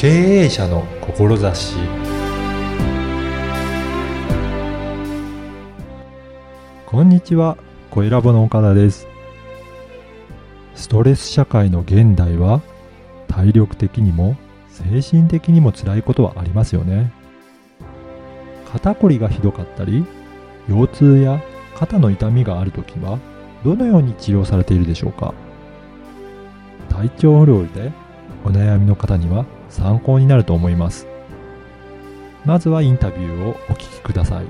経営者の志こんにちは、小ラボの岡田です。ストレス社会の現代は、体力的にも精神的にも辛いことはありますよね。肩こりがひどかったり、腰痛や肩の痛みがあるときは、どのように治療されているでしょうか体調不良でお悩みの方には参考になると思います。まずはインタビューをお聞きください。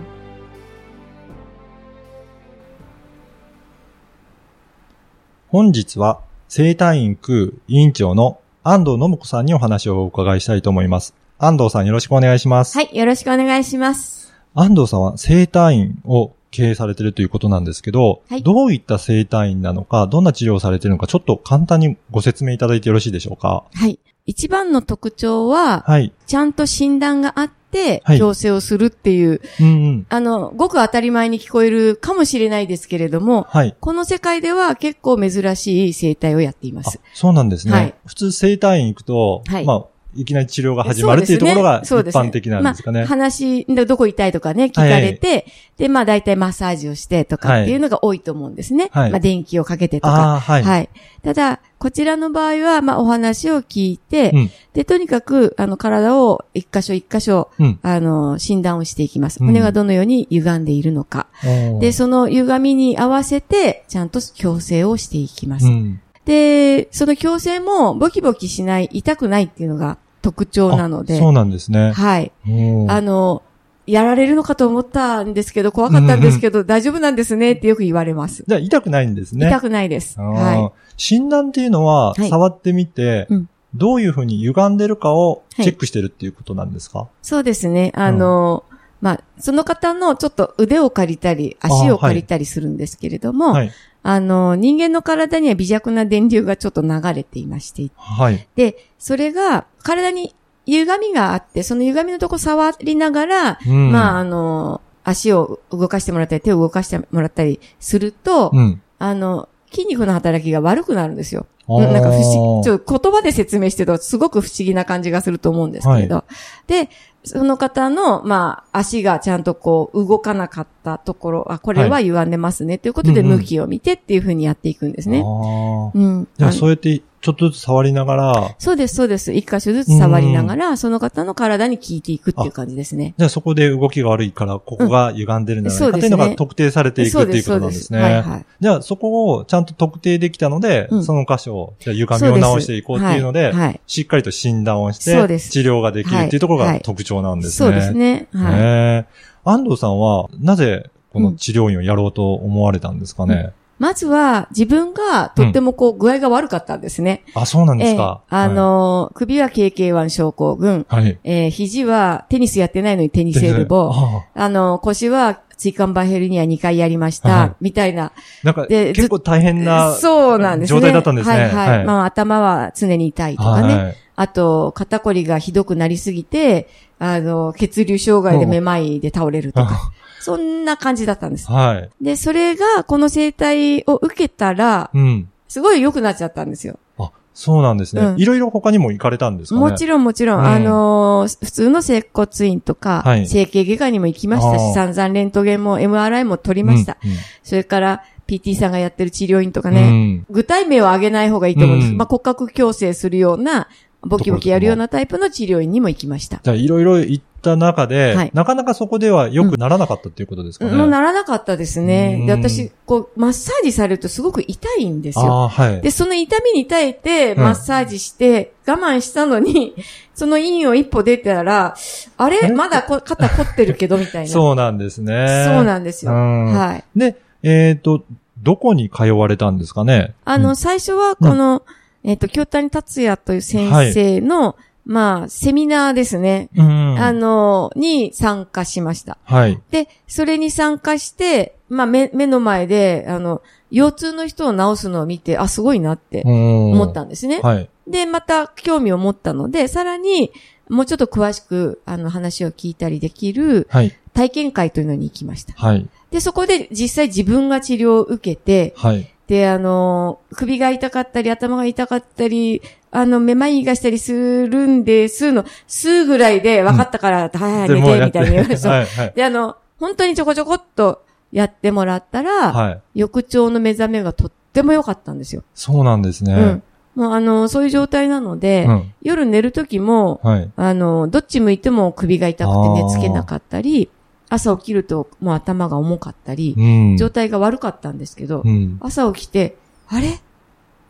本日は生体院空委員長の安藤信子さんにお話をお伺いしたいと思います。安藤さんよろしくお願いします。はい、よろしくお願いします。安藤さんは生体院を経営されているということなんですけど、はいどういった生体院なのか、どんな治療をされているのか、ちょっと簡単にご説明いただいてよろしいでしょうか？はい。一番の特徴は、はい。ちゃんと診断があって、はい矯正をするっていう、うんうん。あの、ごく当たり前に聞こえるかもしれないですけれども、はい。この世界では結構珍しい生態をやっていまあす。、そうなんですね。はい普通生体院行くと、はいまあ、いきなり治療が始まるっていうところが一般的なんですかね。まあ、話、でどこ痛いとかね、聞かれて、で、まあ大体マッサージをしてとかっていうのが多いと思うんですね。はいまあ電気をかけてとか。ああ、はい。はい。ただ、こちらの場合は、まあお話を聞いて、うんで、とにかく、あの、体を一箇所一箇所、うん。あの、診断をしていきます。うん骨がどのように歪んでいるのか。で、で、その歪みに合わせて、ちゃんと矯正をしていきます。うん。で、その矯正も、ボキボキしない、痛くないっていうのが特徴なので。あそうなんですね。はい。うんあの、やられるのかと思ったんですけど、怖かったんですけど、大丈夫なんですねってよく言われます。じゃあ、痛くないんですね。痛くないです。は診断っていうのは、はい触ってみて、うんどういうふうに歪んでるかをチェックしてるっていうことなんですか、い。そうですね。あの、まあ、その方のちょっと腕を借りたり、足を借りたりするんですけれども、あ,、はい。の、人間の体には微弱な電流がちょっと流れていまして、はい。で、それが体に歪みがあって、その歪みのとこ触りながら、うんまあ、あの、足を動かしてもらったり、手を動かしてもらったりすると、うん。あの、筋肉の働きが悪くなるんですよ。なんか不思議、ちょっと言葉で説明してるとすごく不思議な感じがすると思うんですけれど。で、その方の、まあ、足がちゃんとこう、動かなかったところ、あ、これは歪んでますね、ということで、うんうん向きを見てっていうふうにやっていくんですね。あーうん。じゃあ、そうやって、ちょっとずつ触りながら、そうです、そうです。一箇所ずつ触りながら、その方の体に効いていくっていう感じですね。じゃあそこで動きが悪いから、ここが歪んでるんじゃないかっていうのが特定されていくっていうことなんですね。はいはい。じゃあそこをちゃんと特定できたので、うんその箇所を、じゃあ歪みを直していこうっていうので、しっかりと診断をして、治療ができるっていうところはい。が特徴なんですね。そうですね。はい。安藤さんは、なぜこの治療院をやろうと思われたんですかね、まずは、自分がとってもこう、具合が悪かったんですね。あ、そうなんですか。ええあの、首は KK1 症候群、はい、はい。えー肘はテニスやってないのにテニスエルボー、ああの、腰は椎間板ヘルニア2回やりました、はいみたいな。なんか、で結構大変なそうなんですね。状態だったんですね。はいはい。はいまあ、頭は常に痛いとかね。はいあと、肩こりがひどくなりすぎて、あの、血流障害でめまいで倒れるとか。そんな感じだったんです。はい。で、それが、この生態を受けたら、うん。すごい良くなっちゃったんですよ。あ、そうなんですね。うんいろいろ他にも行かれたんですかね？もちろんもちろん、うんあのー普通の接骨院とか、はい整形外科にも行きましたし、散々レントゲンも MRI も取りました。うんうんそれから、PT さんがやってる治療院とかうね、ん具体名を挙げない方がいいと思うんです。うんまあ、骨格矯正するような、ボキボキやるようなタイプの治療院にも行きました。じゃあ、いろいろ行った中で、はいなかなかそこでは良くならなかったっていうことですかね。もうならなかったですね。で、うん私、こう、マッサージされるとすごく痛いんですよ。はい。で、その痛みに耐えて、うんマッサージして、我慢したのに、その院を一歩出たら、あれ？まだこ肩凝ってるけど、みたいな。そうなんですね。そうなんですよ。うんはい。で、えっ、と、どこに通われたんですかね？あの、うん最初は、この、えっ、と、京谷達也という先生の、まあ、セミナーですね。うん。あの、に参加しました。はい。で、それに参加して、まあ、目、目の前で、あの、腰痛の人を治すのを見て、あ、すごいなって思思ったんですね。はい。で、また興味を持ったので、さらに、もうちょっと詳しく、あの、話を聞いたりできるはい。体験会というのに行きました。はい。で、そこで実際自分が治療を受けて、はい。で、あの、首が痛かったり、頭が痛かったり、あの、めまいがしたりするんですの、すぐらいで分かったから、はいはい、寝て、みたいに言われそう。はいはい。で、あの、本当にちょこちょこっとやってもらったら、はい。翌朝の目覚めがとっても良かったんですよ。そうなんですね。うん。もうあの、そういう状態なので、うん。夜寝る時も、はい。あの、どっち向いても首が痛くて寝つけなかったり、朝起きるともう頭が重かったり、うん。状態が悪かったんですけど、うん。朝起きて、あれ？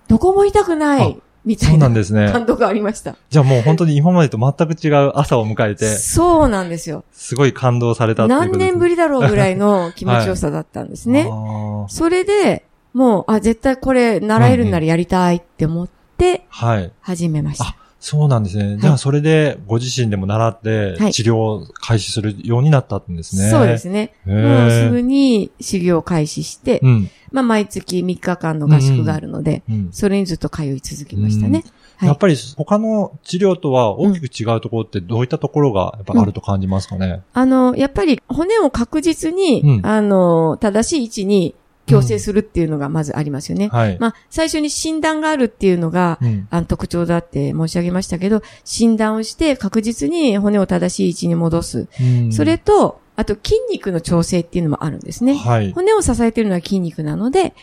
どこも痛くないみたそういななんですね。感動がありました。じゃあもう本当に今までと全く違う朝を迎えて、そうなんですよ。すごい感動されたっていうこと何ですね。年ぶりだろうぐらいの気持ちよさだったんですね。あーそれで、もう、あ、絶対これ習えるならやりたいって思ってはい。始めました。あそうなんですね。じゃあそれでご自身でも習ってはい治療を開始するようになったんですね。そうですね。もうすぐに修行を開始して、うん。まあ毎月3日間の合宿があるので、うん。それにずっと通い続けましたね。はいやっぱり他の治療とは大きく違うところってどういったところがやっぱあると感じますかね？あの、やっぱり骨を確実に、うんあの、正しい位置に矯正するっていうのがまずありますよね。はい。まあ、最初に診断があるっていうのが、うん。あの特徴だって申し上げましたけど、診断をして確実に骨を正しい位置に戻す。うんそれと、あと筋肉の調整っていうのもあるんですね。はい。骨を支えているのは筋肉なので、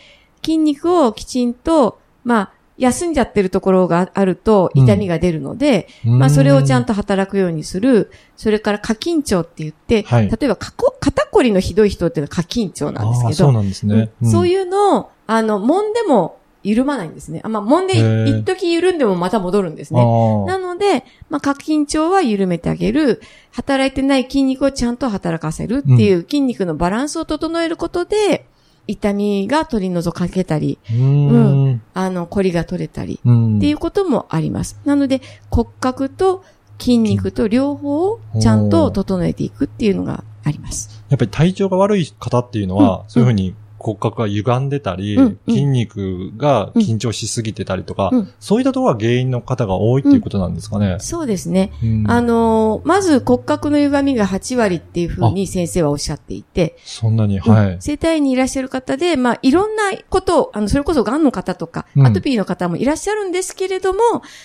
筋肉をきちんと、まあ、休んじゃってるところがあると痛みが出るので、まあそれをちゃんと。と働くようにする。それから過緊張って言って、はい例えば肩こりのひどい人っていうのは過緊張なんですけど、そうなんですね。いうんそういうのを、あの、揉んでも緩まないんですね。あまあ、揉んで一時緩んでもまた戻るんですね。なので、まあ、過緊張は緩めてあげる。働いてない筋肉をちゃんと働かせるっていう筋肉のバランスを整えることで、痛みが取り除かけたり、あ。うーん。あの、コリが取れたり、うん。っていうこともあります。なので、骨格と筋肉と両方をちゃんと整えていくっていうのがあります。やっぱり体調が悪い方っていうのは、うんそういうふうに骨格が歪んでたり、うんうん。筋肉が緊張しすぎてたりとか、うん。そういったところが原因の方が多いっていうことなんですかね。そうですね。うん。あのーまず骨格の歪みが8割っていうふうに先生はおっしゃっていて、そんなに、はい。生体院にいらっしゃる方で、まあ、いろんなことを、あの、それこそ癌の方とか、うん。アトピーの方もいらっしゃるんですけれども、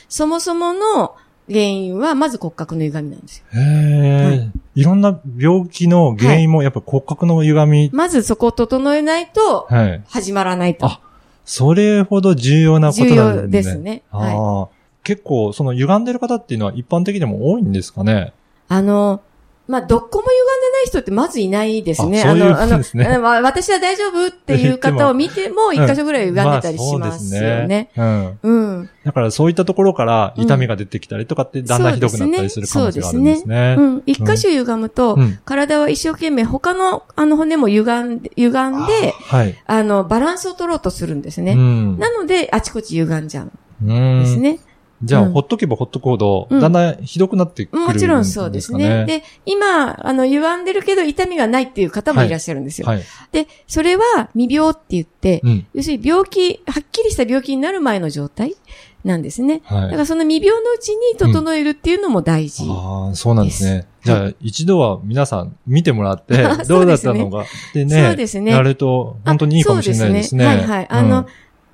そもそもの原因は、まず骨格の歪みなんですよ。へえ、、はいろんな病気の原因もやっぱ骨格の歪み、まずそこを整えないと、はい。始まらないと。あそれほど重要なこと重なんですね。要ですね。あはい。あ結構、その歪んでる方っていうのは一般的でも多いんですかね？あの、まあ、どこも歪い人ってまずいないですね。あの、あの、わ私は大丈夫っていう方を見ても、一箇所ぐらい歪んでたりしますよね。うん。うん。だからそういったところから痛みが出てきたりとかってだんだんひどくなったりする可能性があるんですね。うん。一箇所歪むと、うん体は一生懸命他のあの骨も歪んで、歪んで、はい。あの、バランスを取ろうとするんですね。うん。なので、あちこち歪んじゃうんうんですね。じゃあ、うんほっとけばほっとくほど、うんだんだんひどくなってくるね。もちろんそうですね。で、今、あの、歪んでるけど痛みがないっていう方もいらっしゃるんですよ。はい。で、それは未病って言って、うん。要するに病気、はっきりした病気になる前の状態なんですね。だはい。からその未病のうちに整えるっていうのも大事。ああ、そうなんですね。じゃあ、一度は皆さん見てもらってあ、どうだったのかでね、そうですねやると本当にいいかもしれないですね。あそうですねはいはい。あの、うん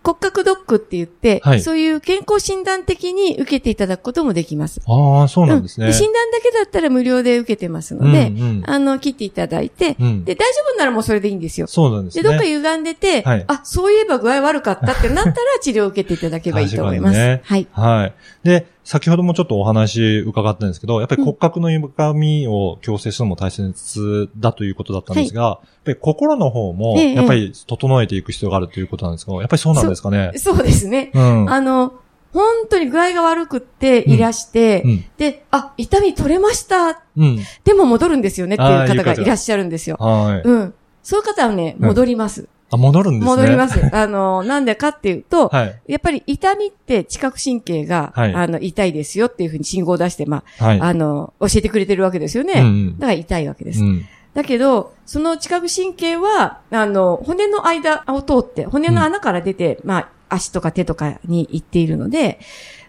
骨格ドックって言って、はいそういう健康診断的に受けていただくこともできます。ああ、そうなんですね。うん診断だけだったら無料で受けてますので、うんうんあの、切っていただいて、うんで、大丈夫ならもうそれでいいんですよ。で、そうなんですね。どっか歪んでて、はいあ、そういえば具合悪かったってなったら治療を受けていただければいいと思います。ねはい。はい。で、先ほどもちょっとお話伺ったんですけど、やっぱり骨格の歪みを矯正するのも大切だということだったんですが、やっぱり心の方も、ええやっぱり整えていく必要があるということなんですが、やっぱりそうなんですかね？そうですね。うん。あの、本当に具合が悪くっていらして、うん。で、あ、痛み取れました。うん。でも戻るんですよねっていう方がいらっしゃるんですよ。はい。うん。そういう方はね、うん戻ります。あ、戻るんですね。戻ります。あの、なんでかっていうと、はい。やっぱり痛みって知覚神経が、はいあの、痛いですよっていうふうに信号を出して、まあ、はい。あの、教えてくれてるわけですよね。うんうんだから痛いわけです。うん。だけど、その知覚神経は、あの、骨の間を通って、骨の穴から出て、まあ、足とか手とかに行っているので、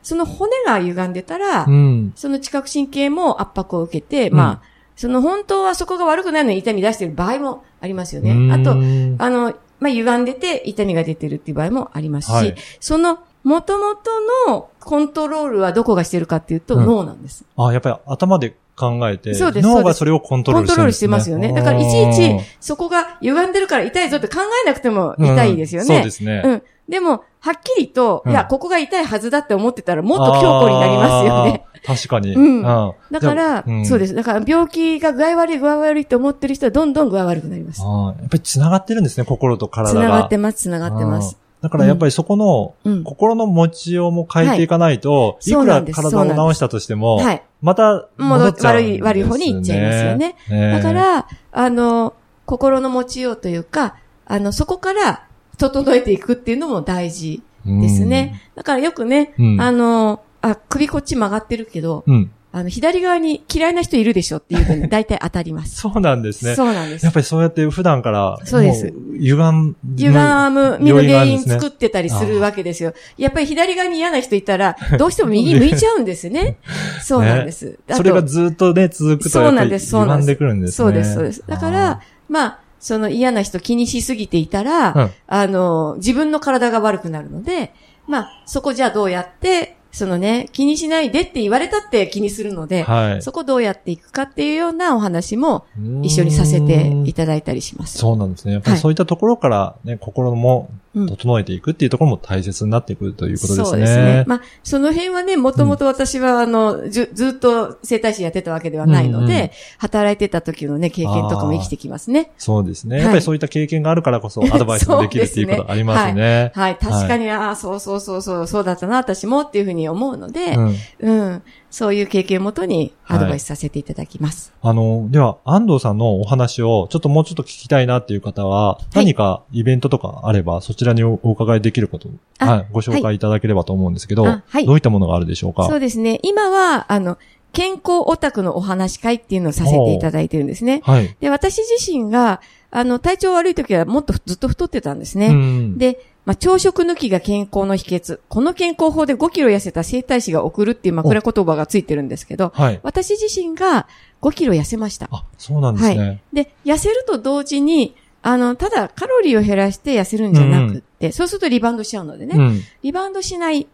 その骨が歪んでたら、うん。その知覚神経も圧迫を受けて、うんまあ、その本当はそこが悪くないのに痛み出している場合もありますよね。うんあと、あの、まあ、歪んでて痛みが出てるっていう場合もありますし、はいそのもともとのコントロールはどこがしてるかっていうと、うん脳なんです。あ、やっぱり頭で考えて、そうです脳がそれをコントロールしてるね、コントロールしてますよね。だからいちいち、そこが歪んでるから痛いぞって考えなくても痛いですよね。うんそうですね。うん。でも、はっきりと、うんいや、ここが痛いはずだって思ってたら、もっと強固になりますよね。確かに。うんだだから、そうです。だから、病気が具合悪い、具合悪いって思ってる人は、どんどん具合悪くなります。あーやっぱり繋がってるんですね、心と体が。繋がってます、繋がってます。だからやっぱりそこの、うん。心の持ちようも変えていかないと、いい、くら体を治したとしても、はい。また戻戻っっちゃうね、悪い、悪い方に行っちゃいますよね。ね。だから、あの、心の持ちようというか、あの、そこから整えていくっていうのも大事うんですね。。だからよくね、うんあの、あ、首こっち曲がってるけど、うん。あの、左側に嫌いな人いるでしょっていうふうに 大体当たります。そうなんですね。そうなんですやっ。ぱりそうやって普段から、そうですも歪ん、歪む身の原因作ってたりするわけですよ。やっぱり左側に嫌な人いたら、どうしても右 向いちゃうんですね。そうなんです。それがずっとね、続くとそうなんです、そうなんです。歪んでくるんですね。そうです、そうです。だから、まあ、その嫌な人気にしすぎていたら、うんあの、自分の体が悪くなるので、まあ、そこじゃあどうやって、そのね、気にしないでって言われたって気にするので、はい。そこどうやっていくかっていうようなお話もうん一緒にさせていただいたりします。そうなんですね。やっぱりはいそういったところからね、心もうん整えていくっていうところも大切になってくるということですね。そうですね。まあ、その辺はね、もともと私は、あの、ず、ずっと整体師やってたわけではないので、うんうん働いてた時のね、経験とかも生きてきますね。そうですね。はいやっぱりそういった経験があるからこそ アドバイスもできるっていうことありますね。はい、確かに、ああ、そうそうそうそう、そうだったな、私もっていうふうに思うので、うん。うん、そういう経験をもとにアドバイスさせていただきます。あの、では、安藤さんのお話をちょっともうちょっと聞きたいなっていう方は、い何かイベントとかあれば、そちらにおお伺いできること、あはい、ご紹介いただければと思うんですけど、あはいどういったものがあるでしょうか？そうですね。今は、あの、健康オタクのお話会っていうのをさせていただいてるんですね。はい。で、私自身が、あの、体調悪い時はもっとずっと太ってたんですね。うん。で、まあ、朝食抜きが健康の秘訣。この健康法で5キロ痩せた整体師が送るっていう枕言葉がついてるんですけど、はい。私自身が5キロ痩せました。あ、そうなんですね。で、痩せると同時に、あの、ただカロリーを減らして痩せるんじゃなくって、そうするとリバウンドしちゃうのでね、うんリバウンドしない、うん。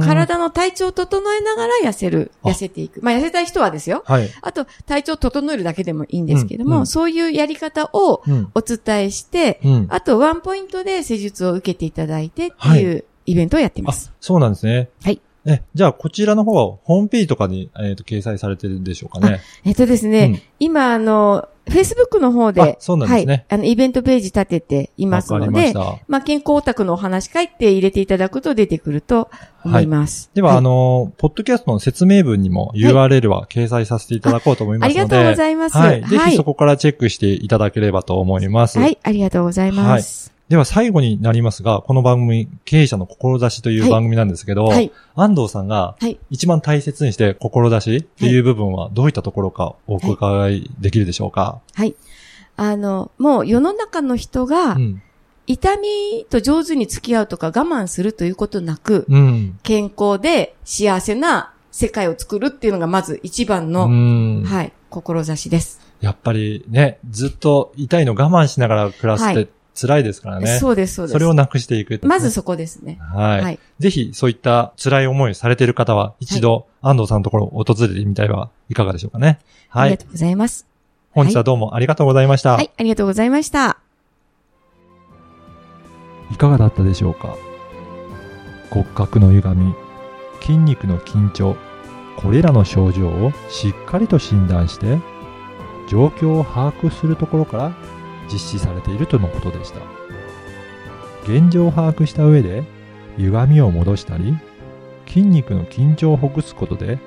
体の体調を整えながら痩せる、あ痩せていく。まあ、痩せたい人はですよ。はい。あと、体調を整えるだけでもいいんですけども、うんうんそういうやり方をうん。お伝えして、うん。あと、ワンポイントで施術を受けていただいてっていうイベントをやっていまあす。、そうなんですね。はい。え、じゃあ、こちらの方は、ホームページとかに、えっ、と、掲載されてるんでしょうかね。えっとですね、うん今、あの、Facebook の方で、あそうなんですねはい、あの、イベントページ立てていますのでま。まあ、健康オタクのお話会って入れていただくと出てくると思います。では、いあの、ポッドキャストの説明文にも URL は掲載させていただこうと思いますので、ありがとうございます。はい。ぜはいひそこからチェックしていただければと思います。はい、ありがとうございます。では最後になりますが、この番組、経営者の志という番組なんですけど、はい、安藤さんがはい。一番大切にして志っていう部分はどういったところかお伺いできるでしょうか、はい。あの、もう世の中の人がう、ん。痛みと上手に付き合うとか我慢するということなく、うん。健康で幸せな世界を作るっていうのがまず一番の、うん。はい、志です。やっぱりね、ずっと痛いの我慢しながら暮らすってはい辛いですからね。そうです、そうです。それをなくしていく、まずそこですね。はい。はい。ぜひ、そういった辛い思いをされている方は、一度、安藤さんのところを訪れてみてはいかがでしょうかね。はい。ありがとうございます。本日はどうもありがとうございました。はい、ありがとうございました。いかがだったでしょうか？骨格の歪み、筋肉の緊張、これらの症状をしっかりと診断して、状況を把握するところから実施されているとのことでした。現状を把握した上で、歪みを戻したり、筋肉の緊張をほぐすことで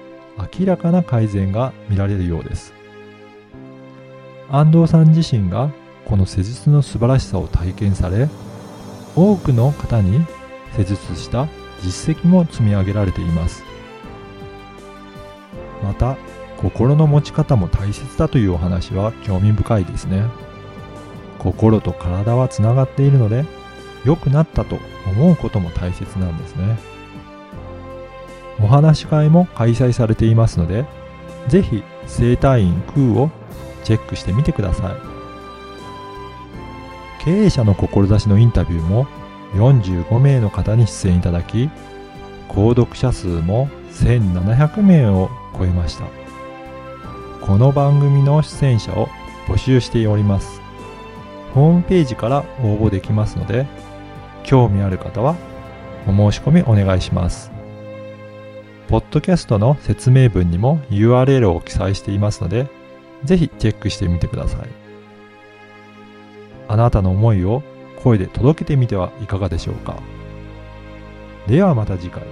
明らかな改善が見られるようです。安藤さん自身がこの施術の素晴らしさを体験され、多くの方に施術した実績も積み上げられていますまた心の持ち方も大切だというお話は興味深いですね心と体はつながっているので良くなったと思うことも大切なんですねお話し会も開催されていますのでぜひ整体院空をチェックしてみてください経営者の志のインタビューも45名の方に出演いただき、購読者数も1700名を超えました。この番組の出演者を募集しております。ホームページから応募できますので、興味ある方はお申し込みお願いします。ポッドキャストの説明文にも URL を記載していますので、ぜひチェックしてみてください。あなたの思いを声で届けてみてはいかがでしょうか。ではまた次回。